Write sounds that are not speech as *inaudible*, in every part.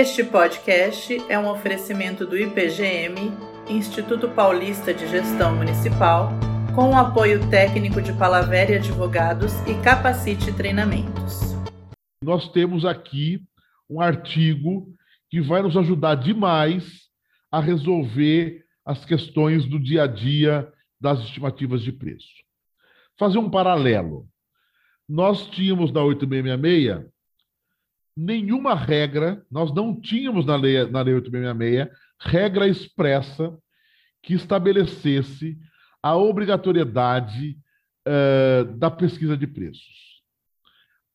Este podcast é um oferecimento do IPGM, Instituto Paulista de Gestão Municipal, com o apoio técnico de Palavere Advogados e Capacite Treinamentos. Nós temos aqui um artigo que vai nos ajudar demais a resolver as questões do dia a dia das estimativas de preço. Fazer um paralelo. Nós tínhamos na 8666 nenhuma regra, nós não tínhamos na lei, na lei 8666 regra expressa que estabelecesse a obrigatoriedade uh, da pesquisa de preços.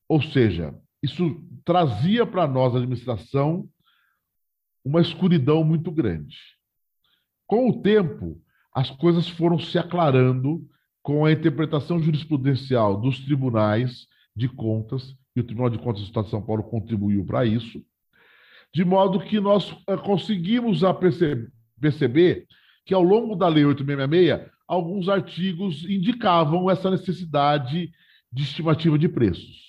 Ou seja, isso trazia para nós, a administração, uma escuridão muito grande. Com o tempo, as coisas foram se aclarando com a interpretação jurisprudencial dos tribunais de contas e o Tribunal de Contas do Estado de São Paulo contribuiu para isso, de modo que nós eh, conseguimos perceber que ao longo da Lei 8666, alguns artigos indicavam essa necessidade de estimativa de preços.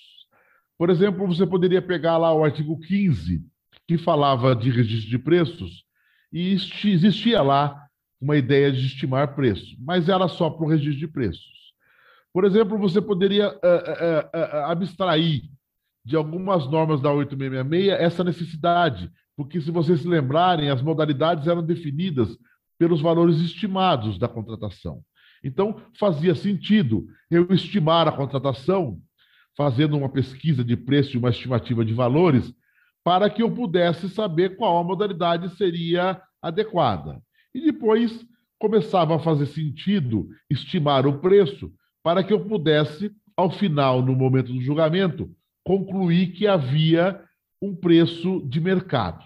Por exemplo, você poderia pegar lá o artigo 15, que falava de registro de preços, e existia lá uma ideia de estimar preços, mas era só para o registro de preços. Por exemplo, você poderia uh, uh, uh, abstrair de algumas normas da 8666 essa necessidade, porque se vocês se lembrarem, as modalidades eram definidas pelos valores estimados da contratação. Então, fazia sentido eu estimar a contratação, fazendo uma pesquisa de preço e uma estimativa de valores, para que eu pudesse saber qual a modalidade seria adequada. E depois começava a fazer sentido estimar o preço para que eu pudesse, ao final, no momento do julgamento, concluir que havia um preço de mercado.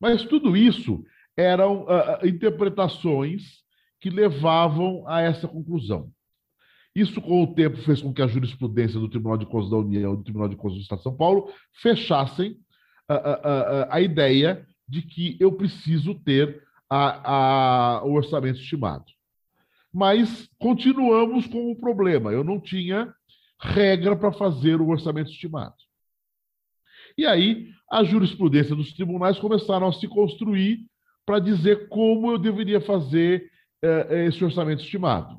Mas tudo isso eram uh, interpretações que levavam a essa conclusão. Isso, com o tempo, fez com que a jurisprudência do Tribunal de Contas da União e do Tribunal de Contas do Estado de São Paulo fechassem a, a, a, a ideia de que eu preciso ter o orçamento estimado. Mas continuamos com o problema. Eu não tinha regra para fazer o orçamento estimado. E aí, a jurisprudência dos tribunais começaram a se construir para dizer como eu deveria fazer eh, esse orçamento estimado.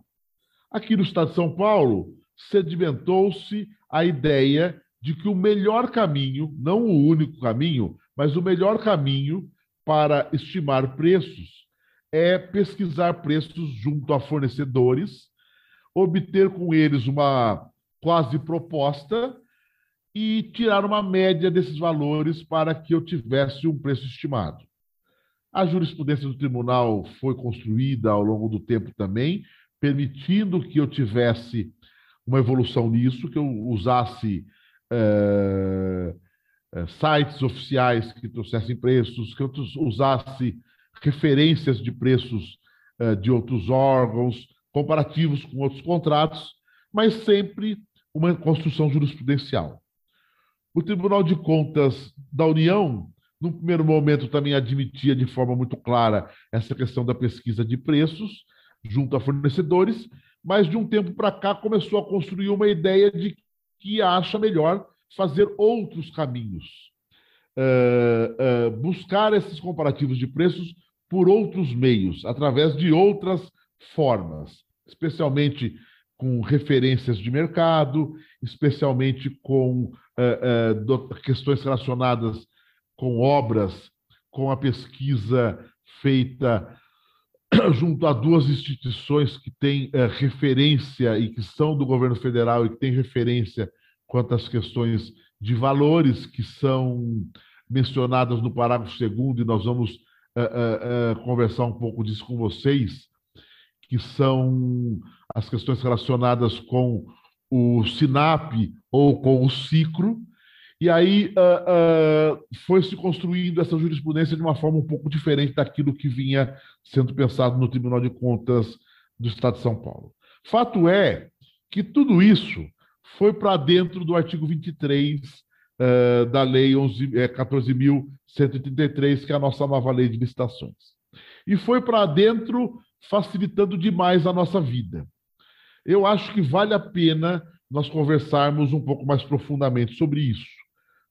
Aqui no Estado de São Paulo, sedimentou-se a ideia de que o melhor caminho, não o único caminho, mas o melhor caminho para estimar preços é pesquisar preços junto a fornecedores, obter com eles uma quase proposta e tirar uma média desses valores para que eu tivesse um preço estimado. A jurisprudência do tribunal foi construída ao longo do tempo também, permitindo que eu tivesse uma evolução nisso, que eu usasse é, sites oficiais que trouxessem preços, que eu usasse referências de preços é, de outros órgãos, comparativos com outros contratos, mas sempre uma construção jurisprudencial. O Tribunal de Contas da União, num primeiro momento, também admitia de forma muito clara essa questão da pesquisa de preços junto a fornecedores, mas de um tempo para cá começou a construir uma ideia de que acha melhor fazer outros caminhos, uh, uh, buscar esses comparativos de preços por outros meios, através de outras formas, especialmente com referências de mercado, especialmente com uh, uh, questões relacionadas com obras, com a pesquisa feita *clears throat* junto a duas instituições que têm uh, referência e que são do governo federal e que têm referência quanto às questões de valores que são mencionadas no parágrafo segundo e nós vamos conversar um pouco disso com vocês, que são as questões relacionadas com o SINAP ou com o CICRO, e aí uh, uh, foi se construindo essa jurisprudência de uma forma um pouco diferente daquilo que vinha sendo pensado no Tribunal de Contas do Estado de São Paulo. Fato é que tudo isso foi para dentro do artigo 23 uh, da Lei 11, é, 14.133, que é a nossa nova lei de licitações. E foi para dentro facilitando demais a nossa vida. Eu acho que vale a pena nós conversarmos um pouco mais profundamente sobre isso.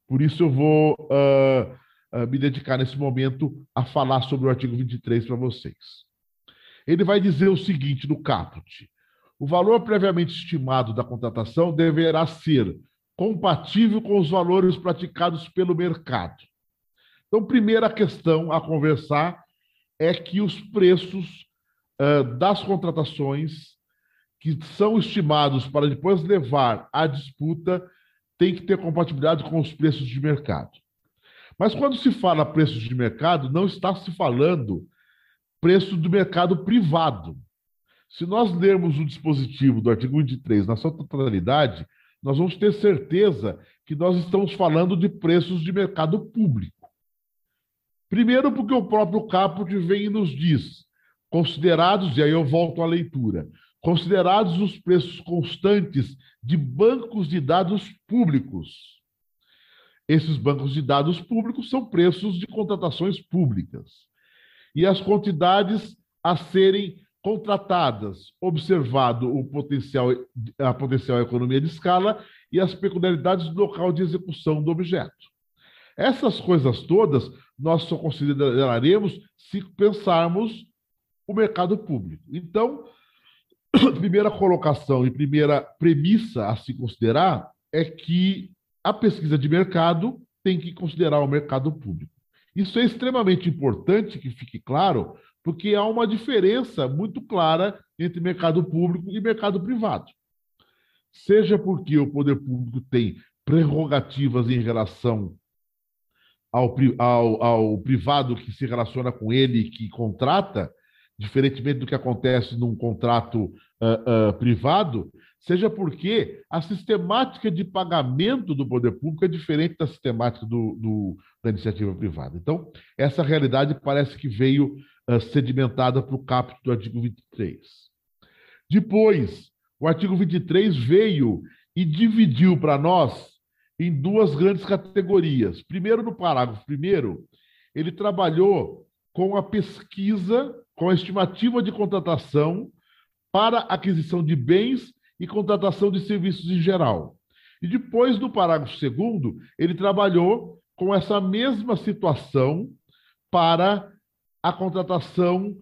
Por isso eu vou uh, uh, me dedicar nesse momento a falar sobre o artigo 23 para vocês. Ele vai dizer o seguinte no caput: o valor previamente estimado da contratação deverá ser compatível com os valores praticados pelo mercado. Então, primeira questão a conversar é que os preços uh, das contratações que são estimados para depois levar à disputa têm que ter compatibilidade com os preços de mercado. Mas quando se fala preços de mercado, não está se falando preço do mercado privado. Se nós lermos o dispositivo do artigo 23 na sua totalidade, nós vamos ter certeza que nós estamos falando de preços de mercado público. Primeiro, porque o próprio caput vem e nos diz, considerados, e aí eu volto à leitura, considerados os preços constantes de bancos de dados públicos. Esses bancos de dados públicos são preços de contratações públicas. E as quantidades a serem contratadas, observado o potencial, a potencial economia de escala e as peculiaridades do local de execução do objeto. Essas coisas todas nós só consideraremos se pensarmos o mercado público. Então, *coughs* primeira colocação e primeira premissa a se considerar é que a pesquisa de mercado tem que considerar o mercado público. Isso é extremamente importante que fique claro, porque há uma diferença muito clara entre mercado público e mercado privado. Seja porque o poder público tem prerrogativas em relação ao, ao, ao privado que se relaciona com ele que contrata, diferentemente do que acontece num contrato uh, uh, privado, seja porque a sistemática de pagamento do poder público é diferente da sistemática do, do da iniciativa privada. Então, essa realidade parece que veio uh, sedimentada para o capítulo do artigo 23. Depois, o artigo 23 veio e dividiu para nós em duas grandes categorias. Primeiro, no parágrafo primeiro, ele trabalhou com a pesquisa com a estimativa de contratação para aquisição de bens e contratação de serviços em geral. E depois, no parágrafo segundo, ele trabalhou com essa mesma situação para a contratação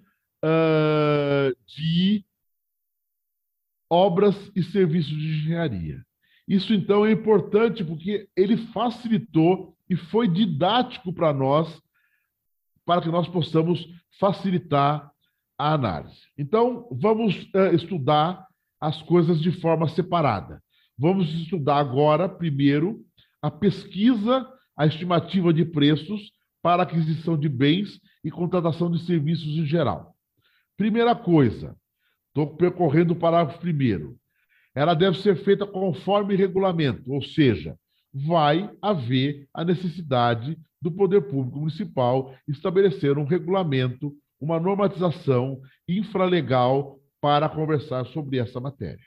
uh, de obras e serviços de engenharia. Isso, então, é importante porque ele facilitou e foi didático para nós, para que nós possamos facilitar a análise. Então, vamos uh, estudar as coisas de forma separada. Vamos estudar agora, primeiro, a pesquisa, a estimativa de preços para aquisição de bens e contratação de serviços em geral. Primeira coisa, estou percorrendo o parágrafo primeiro. Ela deve ser feita conforme regulamento, ou seja, vai haver a necessidade do poder público municipal estabelecer um regulamento, uma normatização infralegal para conversar sobre essa matéria.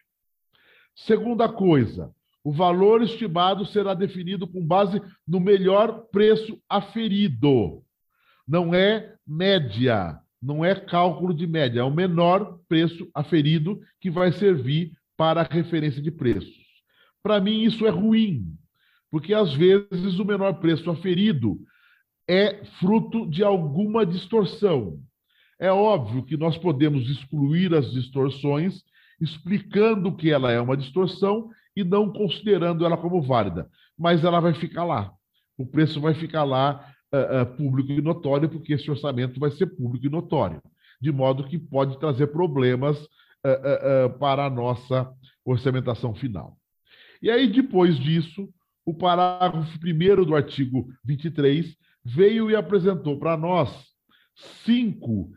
Segunda coisa, o valor estimado será definido com base no melhor preço aferido. Não é média, não é cálculo de média, é o menor preço aferido que vai servir para referência de preços. Para mim, isso é ruim, porque às vezes o menor preço aferido é fruto de alguma distorção. É óbvio que nós podemos excluir as distorções, explicando que ela é uma distorção e não considerando ela como válida, mas ela vai ficar lá. O preço vai ficar lá uh, uh, público e notório, porque esse orçamento vai ser público e notório, de modo que pode trazer problemas uh, para a nossa orçamentação final. E aí, depois disso, o parágrafo 1 do artigo 23 veio e apresentou para nós cinco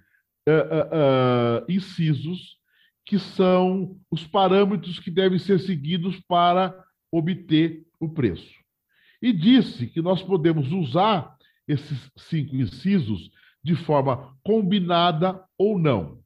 uh, uh, uh, incisos que são os parâmetros que devem ser seguidos para obter o preço. E disse que nós podemos usar esses cinco incisos de forma combinada ou não.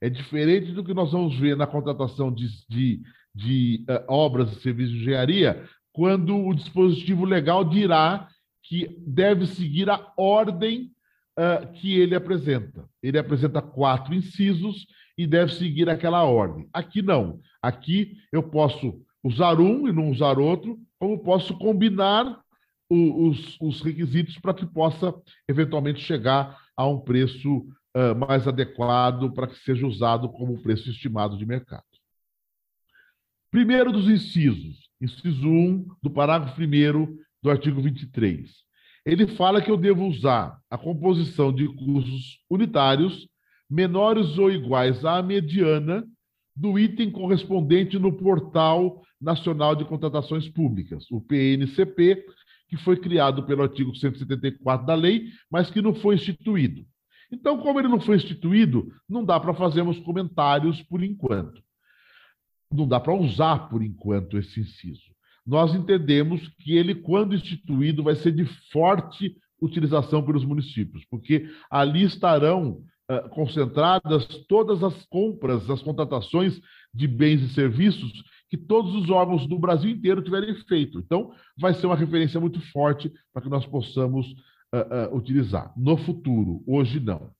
É diferente do que nós vamos ver na contratação de, de, de obras e serviços de engenharia, quando o dispositivo legal dirá que deve seguir a ordem uh, que ele apresenta. Ele apresenta quatro incisos e deve seguir aquela ordem. Aqui não. Aqui eu posso usar um e não usar outro, como posso combinar os, os requisitos para que possa eventualmente chegar a um preço uh, mais adequado para que seja usado como preço estimado de mercado. Primeiro dos incisos, inciso 1 do parágrafo 1 do artigo 23. Ele fala que eu devo usar a composição de custos unitários menores ou iguais à mediana do item correspondente no Portal Nacional de Contratações Públicas, o PNCP, que foi criado pelo artigo 174 da lei, mas que não foi instituído. Então, como ele não foi instituído, não dá para fazermos comentários por enquanto. Não dá para usar por enquanto esse inciso. Nós entendemos que ele, quando instituído, vai ser de forte utilização pelos municípios, porque ali estarão uh, concentradas todas as compras, as contratações de bens e serviços que todos os órgãos do Brasil inteiro tiverem feito. Então, vai ser uma referência muito forte para que nós possamos uh, uh, utilizar no futuro, hoje não.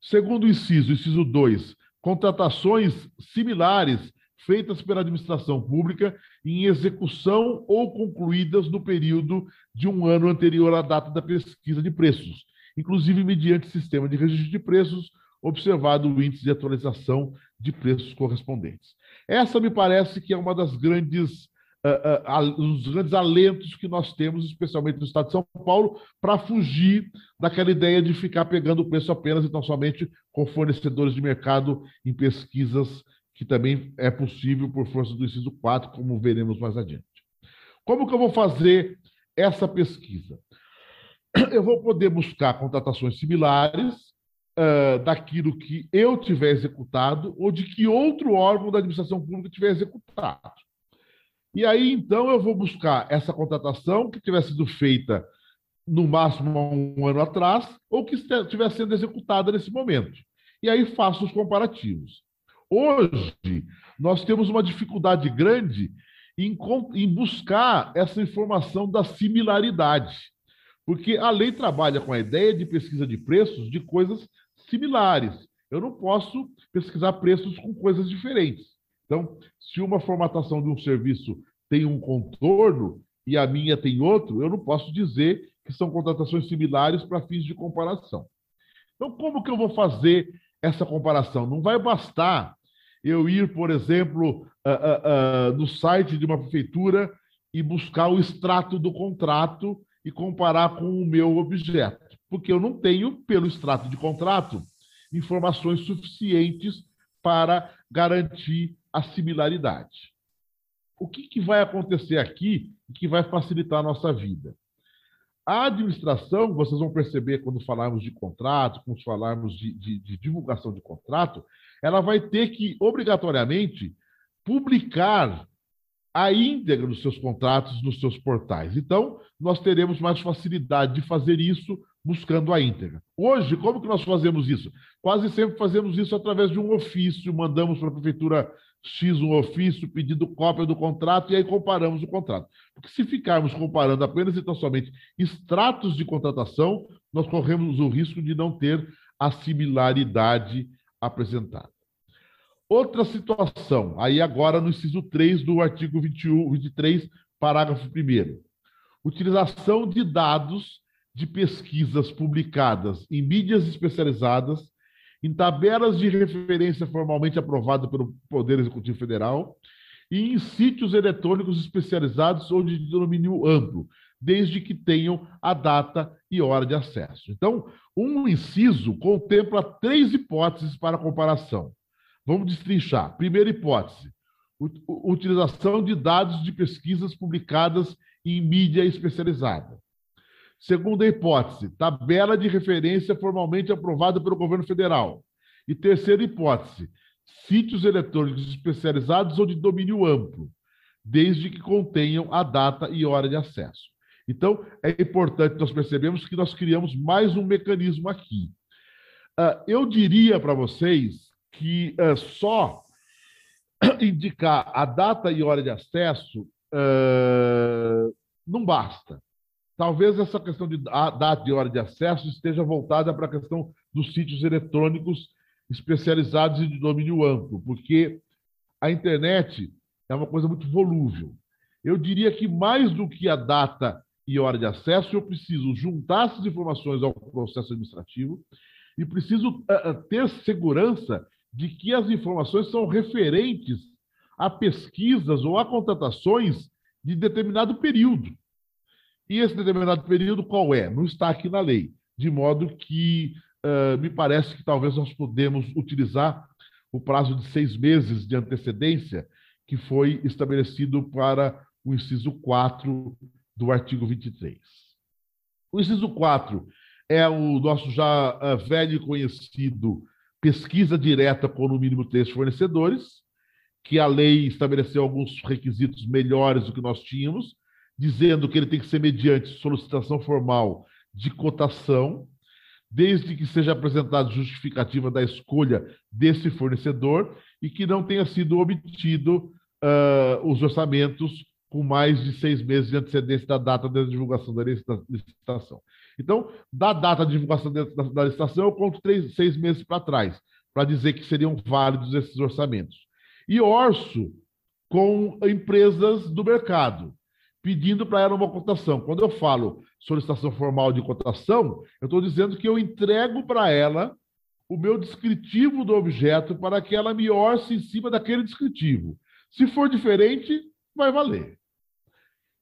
Segundo inciso, inciso 2, contratações similares feitas pela administração pública em execução ou concluídas no período de um ano anterior à data da pesquisa de preços, inclusive mediante sistema de registro de preços, observado o índice de atualização de preços correspondentes. Essa me parece que é uma das grandes uh, uh, os grandes alentos que nós temos, especialmente no estado de São Paulo, para fugir daquela ideia de ficar pegando o preço apenas e tão somente com fornecedores de mercado em pesquisas, que também é possível por força do inciso 4, como veremos mais adiante. Como que eu vou fazer essa pesquisa? *clears throat* Eu vou poder buscar contratações similares uh, daquilo que eu tiver executado ou de que outro órgão da administração pública tiver executado. E aí, então, eu vou buscar essa contratação que tiver sido feita no máximo um ano atrás ou que estiver sendo executada nesse momento. E aí faço os comparativos. Hoje, nós temos uma dificuldade grande em, em buscar essa informação da similaridade, porque a lei trabalha com a ideia de pesquisa de preços de coisas similares. Eu não posso pesquisar preços com coisas diferentes. Então, se uma formatação de um serviço tem um contorno e a minha tem outro, eu não posso dizer que são contratações similares para fins de comparação. Então, como que eu vou fazer essa comparação? Não vai bastar eu ir, por exemplo, uh, uh, uh, no site de uma prefeitura e buscar o extrato do contrato e comparar com o meu objeto, porque eu não tenho, pelo extrato de contrato, informações suficientes para garantir a similaridade. O que, que vai acontecer aqui que vai facilitar a nossa vida? A administração, vocês vão perceber quando falarmos de contrato, quando falarmos de, de, de divulgação de contrato, ela vai ter que, obrigatoriamente, publicar a íntegra dos seus contratos nos seus portais. Então, nós teremos mais facilidade de fazer isso buscando a íntegra. Hoje, como que nós fazemos isso? Quase sempre fazemos isso através de um ofício, mandamos para a prefeitura X um ofício pedindo cópia do contrato e aí comparamos o contrato. Porque se ficarmos comparando apenas e tão somente extratos de contratação, nós corremos o risco de não ter a similaridade apresentada. Outra situação, aí agora no inciso 3 do artigo 21, 23, parágrafo 1 Utilização de dados de pesquisas publicadas em mídias especializadas, em tabelas de referência formalmente aprovadas pelo Poder Executivo Federal e em sítios eletrônicos especializados ou de domínio amplo, desde que tenham a data e hora de acesso. Então, um inciso contempla três hipóteses para comparação. Vamos destrinchar. Primeira hipótese: utilização de dados de pesquisas publicadas em mídia especializada. Segunda hipótese: tabela de referência formalmente aprovada pelo governo federal. E terceira hipótese: sítios eletrônicos especializados ou de domínio amplo, desde que contenham a data e hora de acesso. Então, é importante nós percebemos que nós criamos mais um mecanismo aqui. Uh, eu diria para vocês que uh, só *coughs* indicar a data e hora de acesso uh, não basta. Talvez essa questão de data e hora de acesso esteja voltada para a questão dos sítios eletrônicos especializados e de domínio amplo, porque a internet é uma coisa muito volúvel. Eu diria que mais do que a data e hora de acesso, eu preciso juntar essas informações ao processo administrativo e preciso uh, ter segurança de que as informações são referentes a pesquisas ou a contratações de determinado período. E esse determinado período qual é? Não está aqui na lei, de modo que uh, me parece que talvez nós podemos utilizar o prazo de seis meses de antecedência que foi estabelecido para o inciso 4 do artigo 23. O inciso 4 é o nosso já uh, velho e conhecido pesquisa direta com no mínimo três fornecedores, que a lei estabeleceu alguns requisitos melhores do que nós tínhamos, dizendo que ele tem que ser mediante solicitação formal de cotação, desde que seja apresentada justificativa da escolha desse fornecedor e que não tenha sido obtido uh, os orçamentos com mais de seis meses de antecedência da data da divulgação da licitação. Então, da data de divulgação da licitação, eu conto três, seis meses para trás, para dizer que seriam válidos esses orçamentos. E orço com empresas do mercado, pedindo para ela uma cotação. Quando eu falo solicitação formal de cotação, eu estou dizendo que eu entrego para ela o meu descritivo do objeto para que ela me orce em cima daquele descritivo. Se for diferente, vai valer.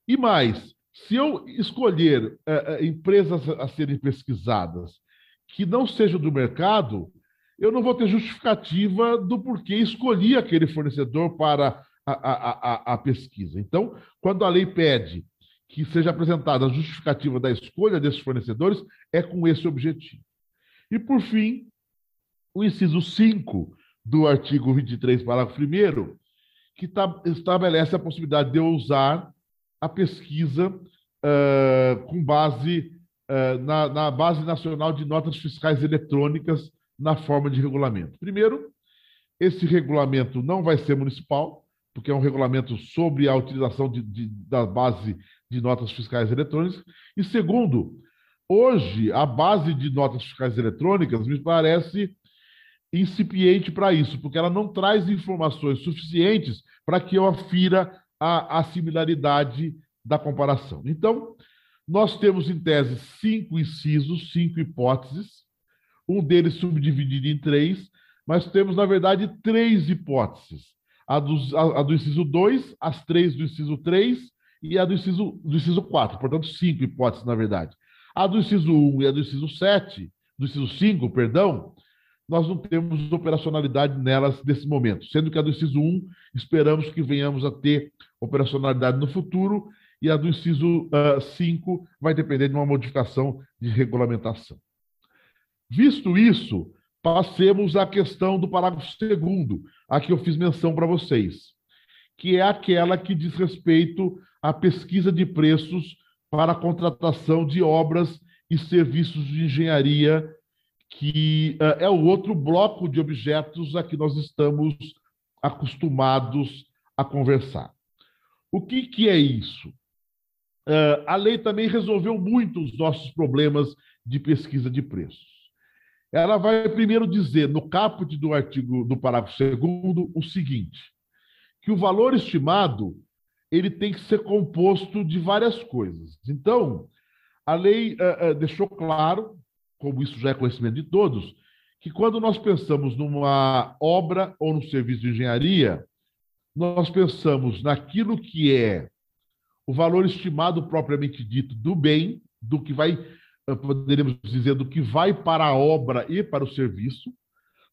E mais, se eu escolher é, empresas a serem pesquisadas que não sejam do mercado, eu não vou ter justificativa do porquê escolhi aquele fornecedor para a, a, a, pesquisa. Então, quando a lei pede que seja apresentada a justificativa da escolha desses fornecedores, é com esse objetivo. E, por fim, o inciso 5 do artigo 23, parágrafo 1, que estabelece a possibilidade de usar a pesquisa uh, com base na, na Base Nacional de Notas Fiscais Eletrônicas na forma de regulamento. Primeiro, esse regulamento não vai ser municipal, porque é um regulamento sobre a utilização de, de, da base de notas fiscais eletrônicas. E segundo, hoje a base de notas fiscais eletrônicas me parece incipiente para isso, porque ela não traz informações suficientes para que eu afira a, a similaridade da comparação. Então, nós temos em tese cinco incisos, cinco hipóteses, um deles subdividido em três, mas temos, na verdade, três hipóteses. A do, a, a do inciso 2, as três do inciso 3 e a do inciso, do inciso 4. Portanto, cinco hipóteses, na verdade. A do inciso 1 um e a do inciso 7, do inciso 5, perdão, nós não temos operacionalidade nelas nesse momento, sendo que a do inciso 1 esperamos que venhamos a ter operacionalidade no futuro e a do inciso uh, 5 vai depender de uma modificação de regulamentação. Visto isso, passemos à questão do parágrafo 2 a que eu fiz menção para vocês, que é aquela que diz respeito à pesquisa de preços para a contratação de obras e serviços de engenharia que uh, é o outro bloco de objetos a que nós estamos acostumados a conversar. O que, que é isso? Uh, a lei também resolveu muito os nossos problemas de pesquisa de preços. Ela vai primeiro dizer, no caput do artigo do parágrafo 2 o seguinte, que o valor estimado ele tem que ser composto de várias coisas. Então, a lei uh, uh, deixou claro como isso já é conhecimento de todos, que quando nós pensamos numa obra ou no serviço de engenharia, nós pensamos naquilo que é o valor estimado propriamente dito do bem, do que vai, poderíamos dizer, do que vai para a obra e para o serviço,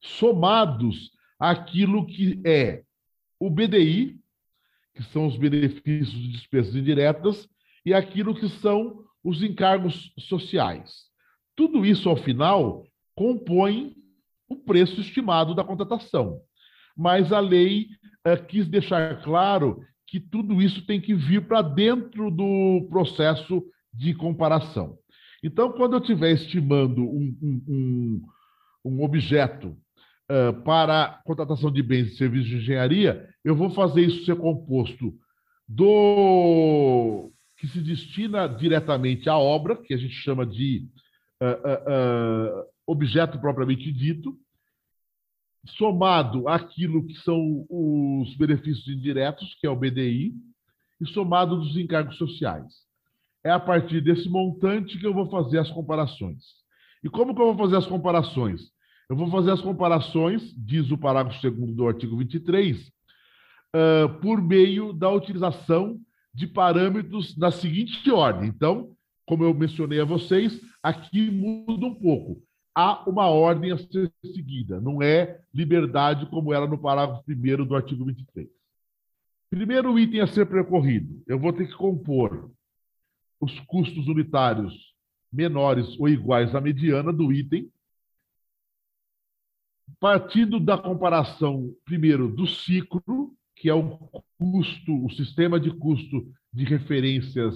somados àquilo que é o BDI, que são os benefícios de despesas indiretas, e aquilo que são os encargos sociais. Tudo isso, ao final, compõe o preço estimado da contratação. Mas a lei eh, quis deixar claro que tudo isso tem que vir para dentro do processo de comparação. Então, quando eu estiver estimando um, um, um, objeto uh, para contratação de bens e serviços de engenharia, eu vou fazer isso ser composto do que se destina diretamente à obra, que a gente chama de uh, uh, objeto propriamente dito, somado àquilo que são os benefícios indiretos, que é o BDI, e somado dos encargos sociais. É a partir desse montante que eu vou fazer as comparações. E como que eu vou fazer as comparações? Eu vou fazer as comparações, diz o parágrafo 2 do artigo 23, uh, por meio da utilização de parâmetros na seguinte ordem. Então, como eu mencionei a vocês, aqui muda um pouco. Há uma ordem a ser seguida, não é liberdade como era no parágrafo 1 do artigo 23. Primeiro item a ser percorrido, eu vou ter que compor os custos unitários menores ou iguais à mediana do item, partindo da comparação, primeiro, do ciclo, que é o custo, o sistema de custo de referências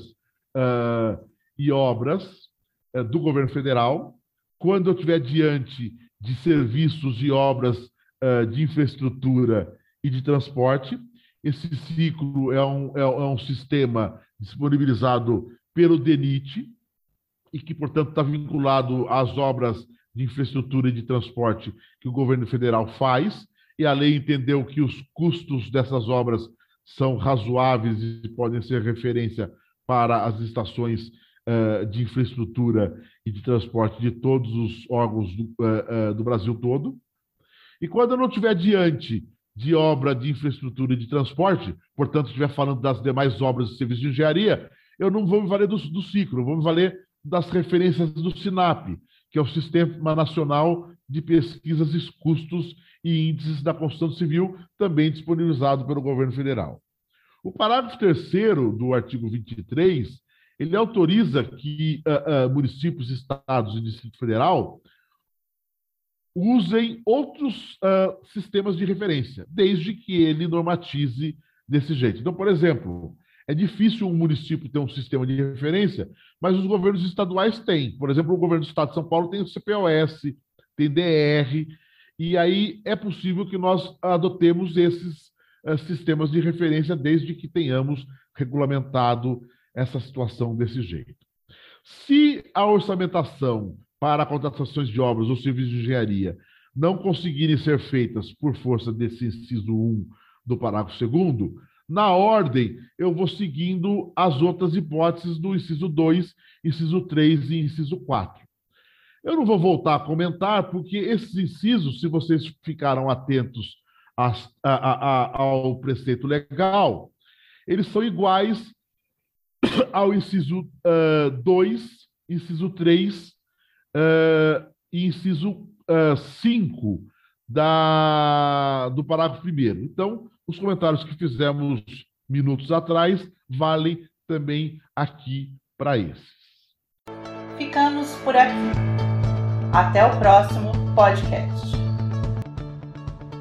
uh, e obras uh, do governo federal, quando eu estiver diante de serviços e obras uh, de infraestrutura e de transporte. Esse ciclo é um, é, é um sistema disponibilizado pelo DENIT e que, portanto, está vinculado às obras de infraestrutura e de transporte que o governo federal faz, e a lei entendeu que os custos dessas obras são razoáveis e podem ser referência para as estações uh, de infraestrutura e de transporte de todos os órgãos do, uh, uh, do Brasil todo. E quando eu não estiver diante de obra de infraestrutura e de transporte, portanto, estiver falando das demais obras de serviço de engenharia, eu não vou me valer do, do ciclo, vou me valer das referências do SINAP, que é o Sistema Nacional de Pesquisas Custos e Índices da Construção Civil, também disponibilizado pelo governo federal. O parágrafo terceiro do artigo 23, ele autoriza que uh, uh, municípios, estados e Distrito Federal usem outros uh, sistemas de referência, desde que ele normatize desse jeito. Então, por exemplo, é difícil um município ter um sistema de referência, mas os governos estaduais têm. Por exemplo, o governo do estado de São Paulo tem o CPOS, tem DR, e aí é possível que nós adotemos esses uh, sistemas de referência desde que tenhamos regulamentado essa situação desse jeito. Se a orçamentação para contratações de obras ou serviços de engenharia não conseguirem ser feitas por força desse inciso 1 do parágrafo 2 na ordem, eu vou seguindo as outras hipóteses do inciso 2, inciso 3 e inciso 4. Eu não vou voltar a comentar, porque esses incisos, se vocês ficaram atentos a, a, a, ao preceito legal, eles são iguais *coughs* ao inciso 2, uh, inciso 3 uh, e inciso 5 uh, da, do parágrafo 1. Então, os comentários que fizemos minutos atrás valem também aqui para esses. Ficamos por aqui. Até o próximo podcast.